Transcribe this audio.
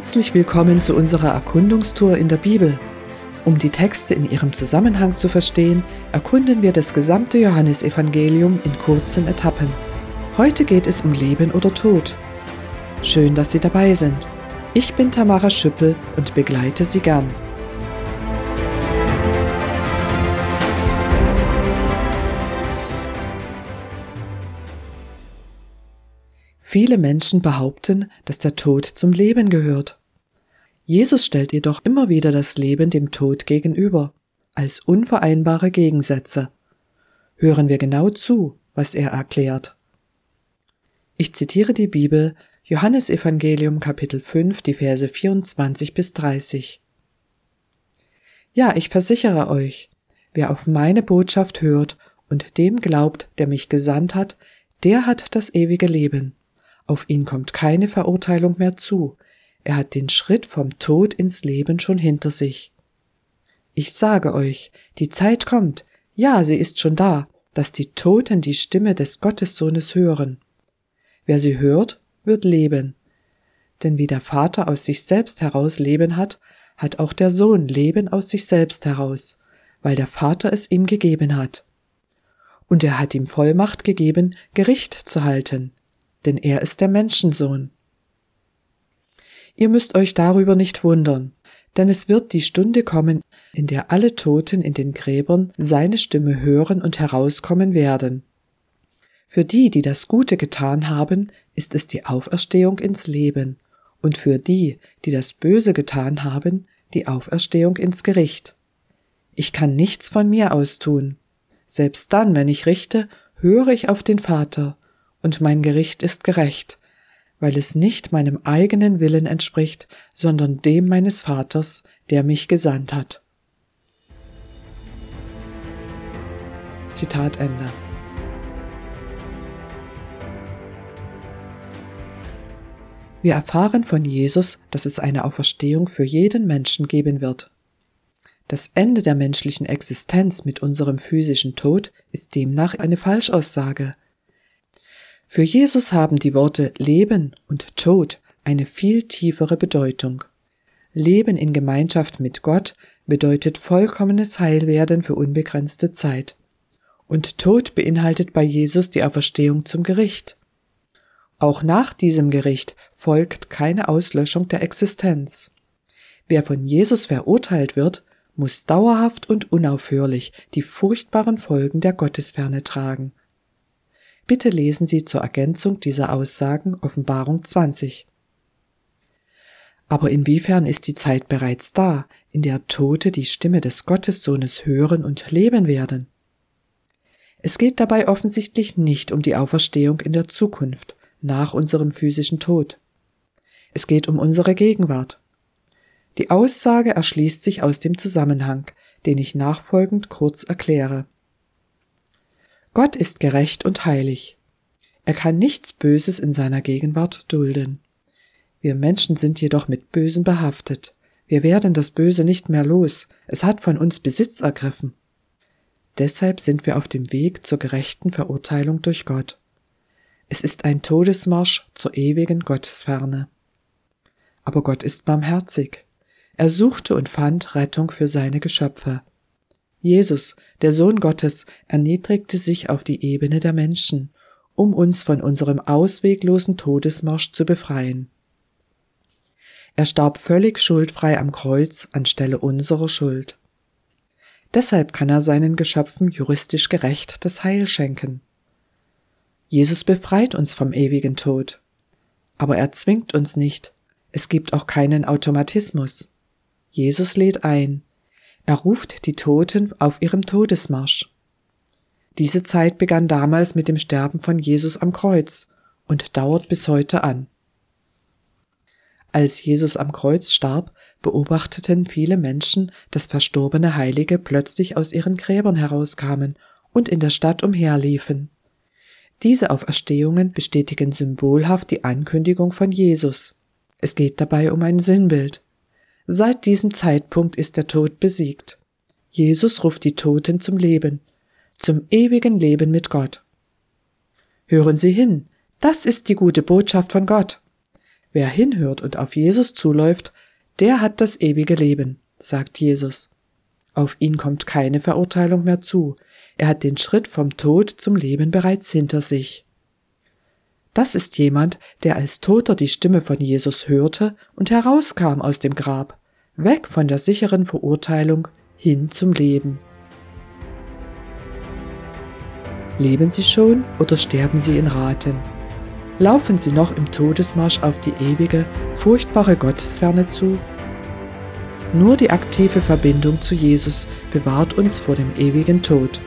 Herzlich willkommen zu unserer Erkundungstour in der Bibel. Um die Texte in ihrem Zusammenhang zu verstehen, erkunden wir das gesamte Johannesevangelium in kurzen Etappen. Heute geht es um Leben oder Tod. Schön, dass Sie dabei sind. Ich bin Tamara Schüppel und begleite Sie gern. Viele Menschen behaupten, dass der Tod zum Leben gehört. Jesus stellt jedoch immer wieder das Leben dem Tod gegenüber, als unvereinbare Gegensätze. Hören wir genau zu, was er erklärt. Ich zitiere die Bibel, Johannes Evangelium Kapitel 5, die Verse 24 bis 30. Ja, ich versichere euch, wer auf meine Botschaft hört und dem glaubt, der mich gesandt hat, der hat das ewige Leben. Auf ihn kommt keine Verurteilung mehr zu. Er hat den Schritt vom Tod ins Leben schon hinter sich. Ich sage euch, die Zeit kommt, ja, sie ist schon da, dass die Toten die Stimme des Gottessohnes hören. Wer sie hört, wird leben. Denn wie der Vater aus sich selbst heraus Leben hat, hat auch der Sohn Leben aus sich selbst heraus, weil der Vater es ihm gegeben hat. Und er hat ihm Vollmacht gegeben, Gericht zu halten, denn er ist der Menschensohn. Ihr müsst euch darüber nicht wundern, denn es wird die Stunde kommen, in der alle Toten in den Gräbern seine Stimme hören und herauskommen werden. Für die, die das Gute getan haben, ist es die Auferstehung ins Leben, und für die, die das Böse getan haben, die Auferstehung ins Gericht. Ich kann nichts von mir aus tun. Selbst dann, wenn ich richte, höre ich auf den Vater, und mein Gericht ist gerecht, weil es nicht meinem eigenen Willen entspricht, sondern dem meines Vaters, der mich gesandt hat. Zitat Ende. Wir erfahren von Jesus, dass es eine Auferstehung für jeden Menschen geben wird. Das Ende der menschlichen Existenz mit unserem physischen Tod ist demnach eine Falschaussage, für Jesus haben die Worte Leben und Tod eine viel tiefere Bedeutung. Leben in Gemeinschaft mit Gott bedeutet vollkommenes Heilwerden für unbegrenzte Zeit. Und Tod beinhaltet bei Jesus die Auferstehung zum Gericht. Auch nach diesem Gericht folgt keine Auslöschung der Existenz. Wer von Jesus verurteilt wird, muss dauerhaft und unaufhörlich die furchtbaren Folgen der Gottesferne tragen. Bitte lesen Sie zur Ergänzung dieser Aussagen Offenbarung 20. Aber inwiefern ist die Zeit bereits da, in der Tote die Stimme des Gottessohnes hören und leben werden? Es geht dabei offensichtlich nicht um die Auferstehung in der Zukunft, nach unserem physischen Tod. Es geht um unsere Gegenwart. Die Aussage erschließt sich aus dem Zusammenhang, den ich nachfolgend kurz erkläre. Gott ist gerecht und heilig. Er kann nichts Böses in seiner Gegenwart dulden. Wir Menschen sind jedoch mit Bösen behaftet. Wir werden das Böse nicht mehr los. Es hat von uns Besitz ergriffen. Deshalb sind wir auf dem Weg zur gerechten Verurteilung durch Gott. Es ist ein Todesmarsch zur ewigen Gottesferne. Aber Gott ist barmherzig. Er suchte und fand Rettung für seine Geschöpfe. Jesus, der Sohn Gottes, erniedrigte sich auf die Ebene der Menschen, um uns von unserem ausweglosen Todesmarsch zu befreien. Er starb völlig schuldfrei am Kreuz anstelle unserer Schuld. Deshalb kann er seinen Geschöpfen juristisch gerecht das Heil schenken. Jesus befreit uns vom ewigen Tod. Aber er zwingt uns nicht. Es gibt auch keinen Automatismus. Jesus lädt ein, er ruft die Toten auf ihrem Todesmarsch. Diese Zeit begann damals mit dem Sterben von Jesus am Kreuz und dauert bis heute an. Als Jesus am Kreuz starb, beobachteten viele Menschen, dass verstorbene Heilige plötzlich aus ihren Gräbern herauskamen und in der Stadt umherliefen. Diese Auferstehungen bestätigen symbolhaft die Ankündigung von Jesus. Es geht dabei um ein Sinnbild. Seit diesem Zeitpunkt ist der Tod besiegt. Jesus ruft die Toten zum Leben, zum ewigen Leben mit Gott. Hören Sie hin, das ist die gute Botschaft von Gott. Wer hinhört und auf Jesus zuläuft, der hat das ewige Leben, sagt Jesus. Auf ihn kommt keine Verurteilung mehr zu. Er hat den Schritt vom Tod zum Leben bereits hinter sich. Das ist jemand, der als Toter die Stimme von Jesus hörte und herauskam aus dem Grab, weg von der sicheren Verurteilung hin zum Leben. Leben Sie schon oder sterben Sie in Raten? Laufen Sie noch im Todesmarsch auf die ewige, furchtbare Gottesferne zu? Nur die aktive Verbindung zu Jesus bewahrt uns vor dem ewigen Tod.